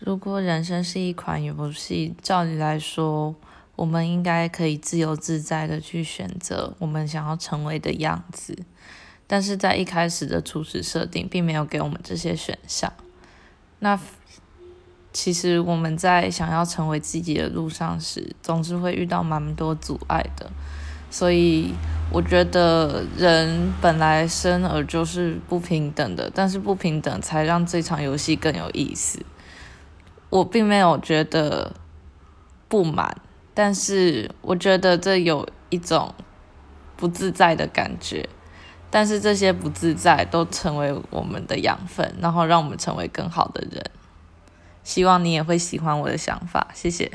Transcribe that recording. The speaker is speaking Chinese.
如果人生是一款游戏，照理来说，我们应该可以自由自在的去选择我们想要成为的样子。但是在一开始的初始设定，并没有给我们这些选项。那其实我们在想要成为自己的路上时，总是会遇到蛮多阻碍的。所以我觉得人本来生而就是不平等的，但是不平等才让这场游戏更有意思。我并没有觉得不满，但是我觉得这有一种不自在的感觉。但是这些不自在都成为我们的养分，然后让我们成为更好的人。希望你也会喜欢我的想法，谢谢。